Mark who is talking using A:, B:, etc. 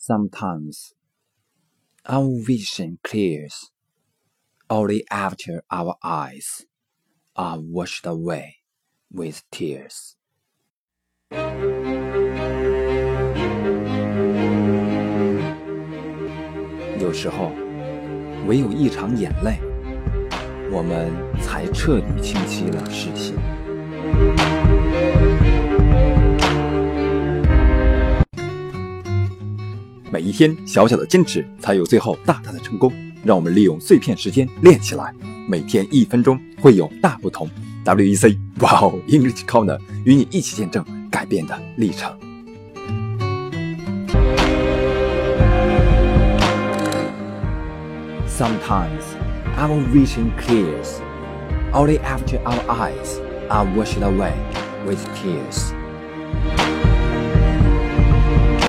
A: Sometimes our vision clears only after our eyes are washed away with tears. 有时候，唯有一场眼泪，我们才彻底清晰了视线。 每一天小小的坚持，才有最后大大的成功。让我们利用碎片时间练起来，每天一分钟会有大不同。WEC Wow English Corner 与你一起见证改变的历程。Sometimes our vision clears only after our eyes are washed away with tears.